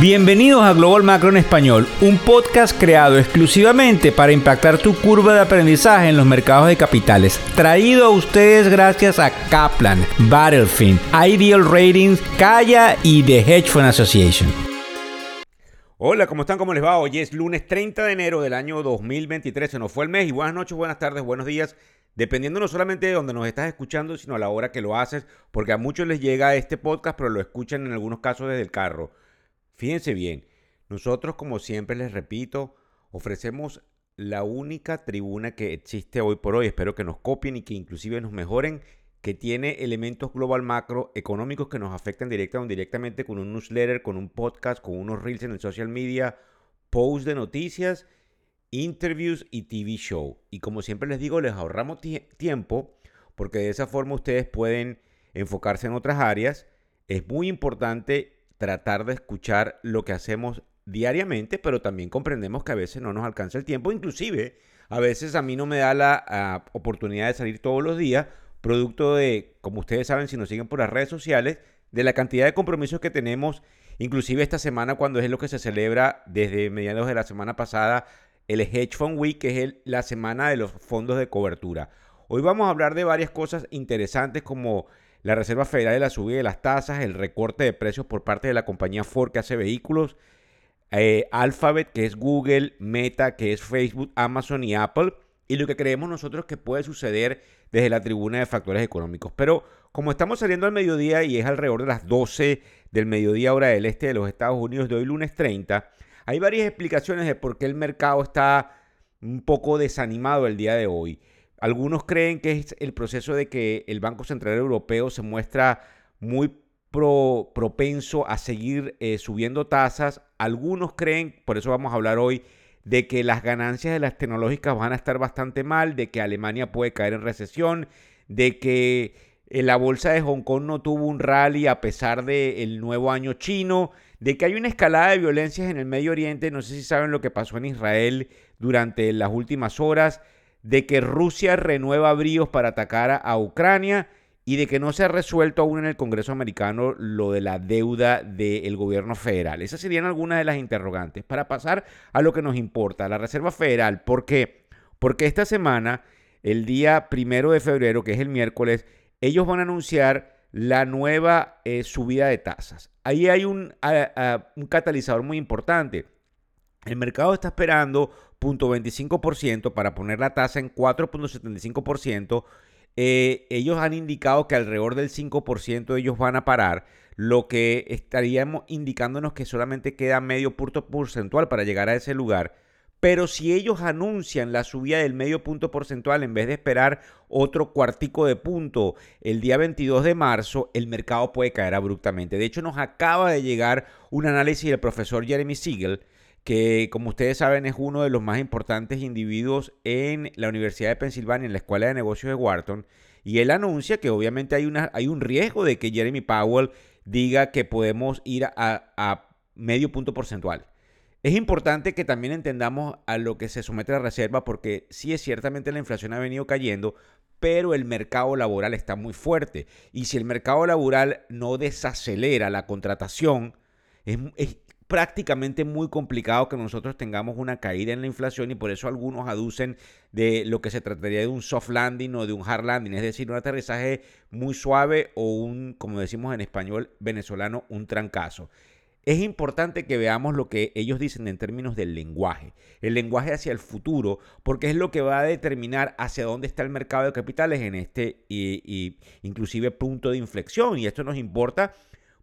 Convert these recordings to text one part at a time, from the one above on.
Bienvenidos a Global Macro en Español, un podcast creado exclusivamente para impactar tu curva de aprendizaje en los mercados de capitales. Traído a ustedes gracias a Kaplan, Battlefield, Ideal Ratings, Kaya y The Hedge Fund Association. Hola, ¿cómo están? ¿Cómo les va? Hoy es lunes 30 de enero del año 2023. Se nos fue el mes y buenas noches, buenas tardes, buenos días. Dependiendo no solamente de donde nos estás escuchando, sino a la hora que lo haces, porque a muchos les llega este podcast, pero lo escuchan en algunos casos desde el carro. Fíjense bien, nosotros como siempre les repito, ofrecemos la única tribuna que existe hoy por hoy, espero que nos copien y que inclusive nos mejoren, que tiene elementos global macro económicos que nos afectan directa o indirectamente con un newsletter, con un podcast, con unos reels en el social media, posts de noticias, interviews y TV show. Y como siempre les digo, les ahorramos tiempo porque de esa forma ustedes pueden enfocarse en otras áreas. Es muy importante tratar de escuchar lo que hacemos diariamente, pero también comprendemos que a veces no nos alcanza el tiempo, inclusive a veces a mí no me da la ah, oportunidad de salir todos los días, producto de, como ustedes saben, si nos siguen por las redes sociales, de la cantidad de compromisos que tenemos, inclusive esta semana cuando es lo que se celebra desde mediados de la semana pasada, el Hedge Fund Week, que es la semana de los fondos de cobertura. Hoy vamos a hablar de varias cosas interesantes como la Reserva Federal de la subida de las tasas, el recorte de precios por parte de la compañía Ford que hace vehículos, eh, Alphabet que es Google, Meta que es Facebook, Amazon y Apple, y lo que creemos nosotros que puede suceder desde la tribuna de factores económicos. Pero como estamos saliendo al mediodía y es alrededor de las 12 del mediodía hora del este de los Estados Unidos de hoy lunes 30, hay varias explicaciones de por qué el mercado está un poco desanimado el día de hoy. Algunos creen que es el proceso de que el Banco Central Europeo se muestra muy propenso a seguir eh, subiendo tasas. Algunos creen, por eso vamos a hablar hoy, de que las ganancias de las tecnológicas van a estar bastante mal, de que Alemania puede caer en recesión, de que eh, la bolsa de Hong Kong no tuvo un rally a pesar del nuevo año chino, de que hay una escalada de violencias en el Medio Oriente, no sé si saben lo que pasó en Israel durante las últimas horas, de que Rusia renueva bríos para atacar a, Ucrania y de que no se ha resuelto aún en el Congreso americano lo de la deuda del gobierno federal. Esas serían algunas de las interrogantes. Para pasar a lo que nos importa, la Reserva Federal, ¿por qué? Porque esta semana, el día primero de febrero, que es el miércoles, ellos van a anunciar la nueva eh, subida de tasas. Ahí hay un, un catalizador muy importante. El mercado está esperando 0.25% para poner la tasa en 4.75%. Eh, ellos han indicado que alrededor del 5% ellos van a parar, lo que estaríamos indicándonos que solamente queda medio punto porcentual para llegar a ese lugar. Pero si ellos anuncian la subida del medio punto porcentual en vez de esperar otro cuartico de punto el día 22 de marzo, el mercado puede caer abruptamente. De hecho, nos acaba de llegar un análisis del profesor Jeremy Siegel, que como ustedes saben es uno de los más importantes individuos en la Universidad de Pensilvania, en la Escuela de Negocios de Wharton, y él anuncia que obviamente hay, una, hay un riesgo de que Jeremy Powell diga que podemos ir a, medio punto porcentual. Es importante que también entendamos a lo que se somete la reserva porque sí es ciertamente la inflación ha venido cayendo, pero el mercado laboral está muy fuerte. Y si el mercado laboral no desacelera la contratación, es, prácticamente muy complicado que nosotros tengamos una caída en la inflación y por eso algunos aducen de lo que se trataría de un soft landing o de un hard landing, es decir, un aterrizaje muy suave o un, como decimos en español venezolano, un trancazo. Es importante que veamos lo que ellos dicen en términos del lenguaje, el lenguaje hacia el futuro, porque es lo que va a determinar hacia dónde está el mercado de capitales en este y, y inclusive punto de inflexión. Y esto nos importa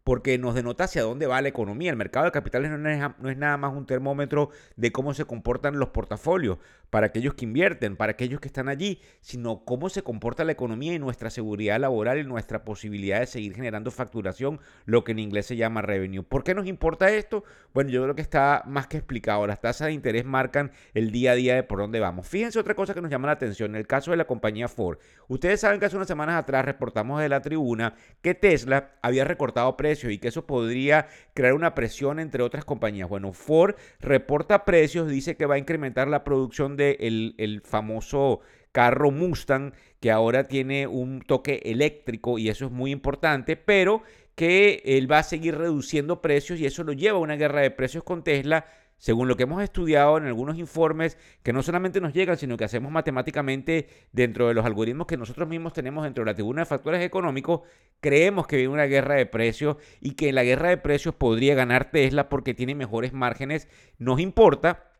porque nos denota hacia dónde va la economía. El mercado de capitales no es, no es, nada más un termómetro de cómo se comportan los portafolios para aquellos que invierten, para aquellos que están allí, sino cómo se comporta la economía y nuestra seguridad laboral y nuestra posibilidad de seguir generando facturación, lo que en inglés se llama revenue. ¿Por qué nos importa esto? Bueno, yo creo que está más que explicado. Las tasas de interés marcan el día a día de por dónde vamos. Fíjense otra cosa que nos llama la atención, en el caso de la compañía Ford. Ustedes saben que hace unas semanas atrás reportamos de la tribuna que Tesla había recortado precios y que eso podría crear una presión entre otras compañías. Bueno, Ford reporta precios, dice que va a incrementar la producción el famoso carro Mustang que ahora tiene un toque eléctrico y eso es muy importante, pero que él va a seguir reduciendo precios y eso lo lleva a una guerra de precios con Tesla según lo que hemos estudiado en algunos informes que no solamente nos llegan, sino que hacemos matemáticamente dentro de los algoritmos que nosotros mismos tenemos dentro de la tribuna de factores económicos, creemos que viene una guerra de precios y que la guerra de precios podría ganar Tesla porque tiene mejores márgenes. Nos importa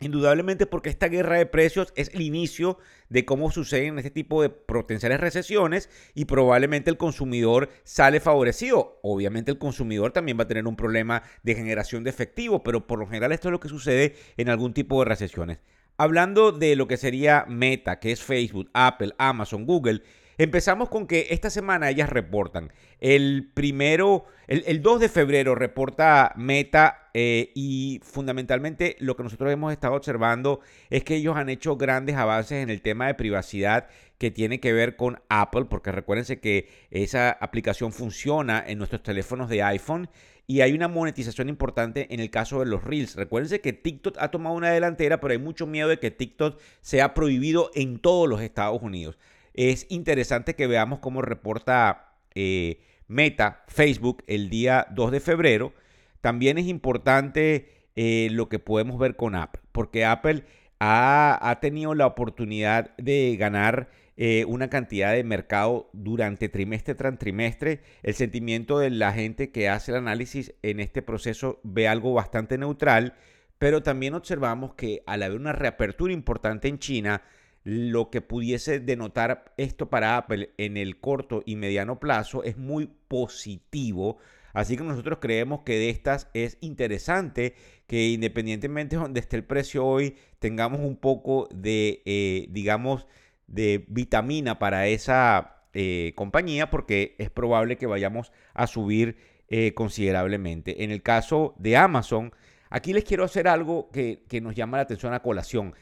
Indudablemente porque esta guerra de precios es el inicio de cómo suceden este tipo de potenciales recesiones y probablemente el consumidor sale favorecido. Obviamente el consumidor también va a tener un problema de generación de efectivo, pero por lo general esto es lo que sucede en algún tipo de recesiones. Hablando de lo que sería Meta, que es Facebook, Apple, Amazon, Google, Empezamos con que esta semana ellas reportan. El primero, el, 2 de febrero reporta Meta eh, y fundamentalmente lo que nosotros hemos estado observando es que ellos han hecho grandes avances en el tema de privacidad que tiene que ver con Apple, porque recuérdense que esa aplicación funciona en nuestros teléfonos de iPhone y hay una monetización importante en el caso de los Reels. Recuérdense que TikTok ha tomado una delantera, pero hay mucho miedo de que TikTok sea prohibido en todos los Estados Unidos. Es interesante que veamos cómo reporta eh, Meta, Facebook, el día 2 de febrero. También es importante eh, lo que podemos ver con Apple, porque Apple ha, tenido la oportunidad de ganar eh, una cantidad de mercado durante trimestre tras trimestre. El sentimiento de la gente que hace el análisis en este proceso ve algo bastante neutral, pero también observamos que al haber una reapertura importante en China, lo que pudiese denotar esto para Apple en el corto y mediano plazo es muy positivo. Así que nosotros creemos que de estas es interesante que independientemente de donde esté el precio hoy, tengamos un poco de, eh, digamos, de vitamina para esa eh, compañía porque es probable que vayamos a subir eh, considerablemente. En el caso de Amazon, aquí les quiero hacer algo que, que nos llama la atención a colación.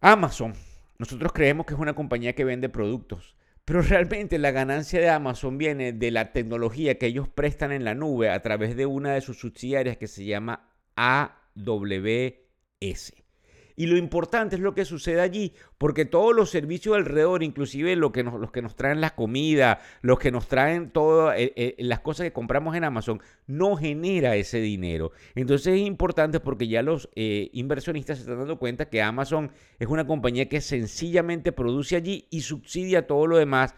Amazon nosotros creemos que es una compañía que vende productos, pero realmente la ganancia de Amazon viene de la tecnología que ellos prestan en la nube a través de una de sus subsidiarias que se llama AWS. Y lo importante es lo que sucede allí, porque todos los servicios alrededor, inclusive lo que los que nos traen la comida, los que nos traen todas eh, eh, las cosas que compramos en Amazon, no genera ese dinero. Entonces es importante porque ya los eh, inversionistas se están dando cuenta que Amazon es una compañía que sencillamente produce allí y subsidia todo lo demás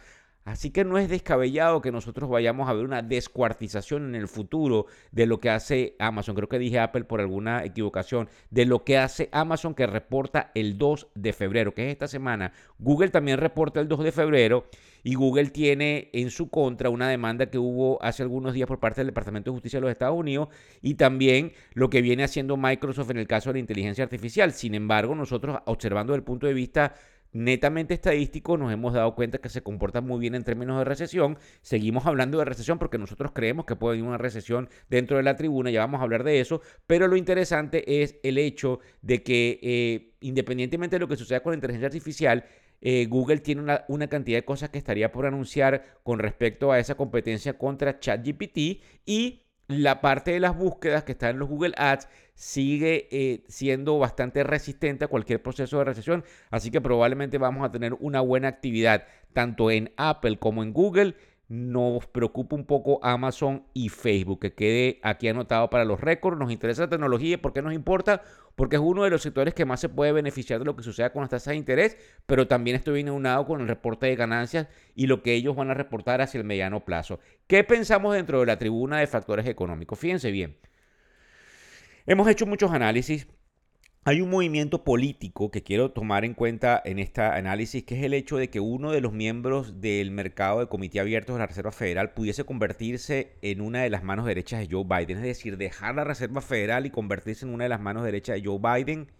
Así que no es descabellado que nosotros vayamos a ver una descuartización en el futuro de lo que hace Amazon. Creo que dije Apple por alguna equivocación. De lo que hace Amazon que reporta el 2 de febrero, que es esta semana. Google también reporta el 2 de febrero y Google tiene en su contra una demanda que hubo hace algunos días por parte del Departamento de Justicia de los Estados Unidos y también lo que viene haciendo Microsoft en el caso de la inteligencia artificial. Sin embargo, nosotros observando desde el punto de vista netamente estadístico nos hemos dado cuenta que se comporta muy bien en términos de recesión. Seguimos hablando de recesión porque nosotros creemos que puede haber una recesión dentro de la tribuna, ya vamos a hablar de eso, pero lo interesante es el hecho de que eh, independientemente de lo que suceda con la inteligencia artificial, eh, Google tiene una, una, cantidad de cosas que estaría por anunciar con respecto a esa competencia contra ChatGPT y la parte de las búsquedas que está en los Google Ads sigue eh, siendo bastante resistente a cualquier proceso de recesión, así que probablemente vamos a tener una buena actividad tanto en Apple como en Google nos preocupa un poco Amazon y Facebook, que quede aquí anotado para los récords. Nos interesa la tecnología, ¿por qué nos importa? Porque es uno de los sectores que más se puede beneficiar de lo que suceda con las tasas de interés, pero también estoy bien unado con el reporte de ganancias y lo que ellos van a reportar hacia el mediano plazo. ¿Qué pensamos dentro de la tribuna de factores económicos? Fíjense bien. Hemos hecho muchos análisis hay un movimiento político que quiero tomar en cuenta en este análisis, que es el hecho de que uno de los miembros del mercado de comité abierto de la Reserva Federal pudiese convertirse en una de las manos derechas de Joe Biden, es decir, dejar la Reserva Federal y convertirse en una de las manos derechas de Joe Biden.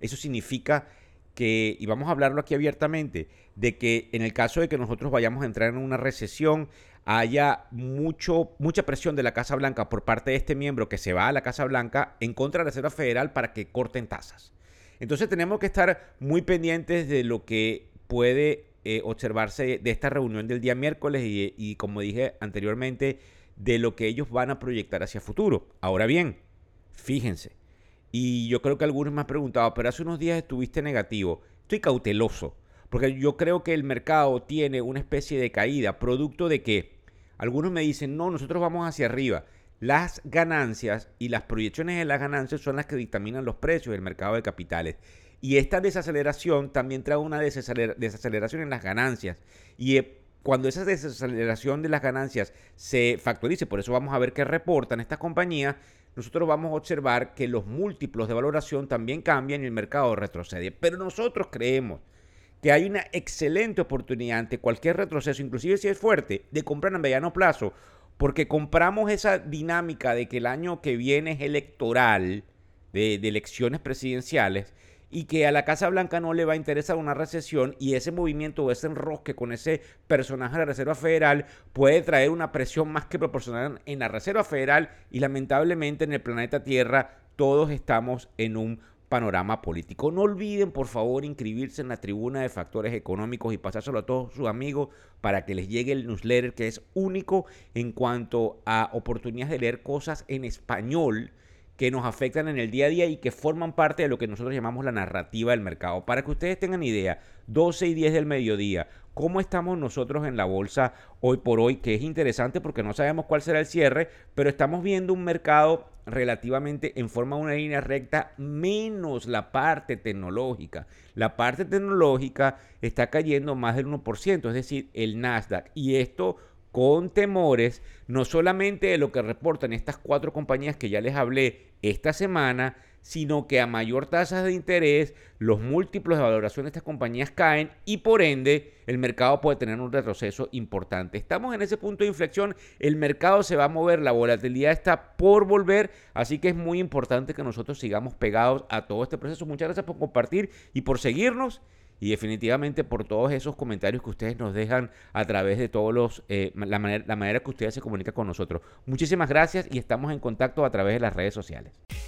Eso significa que, y vamos a hablarlo aquí abiertamente, de que en el caso de que nosotros vayamos a entrar en una recesión, haya mucho, mucha presión de la Casa Blanca por parte de este miembro que se va a la Casa Blanca en contra de la Reserva Federal para que corten tasas. Entonces tenemos que estar muy pendientes de lo que puede eh, observarse de esta reunión del día miércoles y, y, como dije anteriormente, de lo que ellos van a proyectar hacia futuro. Ahora bien, fíjense, y yo creo que algunos me han preguntado, pero hace unos días estuviste negativo. Estoy cauteloso, porque yo creo que el mercado tiene una especie de caída, producto de que Algunos me dicen, no, nosotros vamos hacia arriba. Las ganancias y las proyecciones de las ganancias son las que dictaminan los precios del mercado de capitales. Y esta desaceleración también trae una desaceleración en las ganancias. Y eh, cuando esa desaceleración de las ganancias se factorice, por eso vamos a ver qué reportan estas compañías, nosotros vamos a observar que los múltiplos de valoración también cambian y el mercado retrocede. Pero nosotros creemos que hay una excelente oportunidad ante cualquier retroceso, inclusive si es fuerte, de comprar a mediano plazo, porque compramos esa dinámica de que el año que viene es electoral, de, de elecciones presidenciales, y que a la Casa Blanca no le va a interesar una recesión y ese movimiento o ese enrosque con ese personaje de la Reserva Federal puede traer una presión más que proporcional en la Reserva Federal y lamentablemente en el planeta Tierra todos estamos en un panorama político. No olviden, por favor, inscribirse en la tribuna de factores económicos y pasárselo a todos sus amigos para que les llegue el newsletter que es único en cuanto a oportunidades de leer cosas en español que nos afectan en el día a día y que forman parte de lo que nosotros llamamos la narrativa del mercado. Para que ustedes tengan idea, 12 y 10 del mediodía, cómo estamos nosotros en la bolsa hoy por hoy, que es interesante porque no sabemos cuál será el cierre, pero estamos viendo un mercado relativamente en forma de una línea recta, menos la parte tecnológica. La parte tecnológica está cayendo más del 1%, es decir, el Nasdaq. Y esto con temores, no solamente de lo que reportan estas cuatro compañías que ya les hablé esta semana, sino que a mayor tasa de interés, los múltiplos de valoración de estas compañías caen y por ende el mercado puede tener un retroceso importante. Estamos en ese punto de inflexión, el mercado se va a mover, la volatilidad está por volver, así que es muy importante que nosotros sigamos pegados a todo este proceso. Muchas gracias por compartir y por seguirnos y definitivamente por todos esos comentarios que ustedes nos dejan a través de todos los eh, la, manera, la manera que ustedes se comunican con nosotros. Muchísimas gracias y estamos en contacto a través de las redes sociales.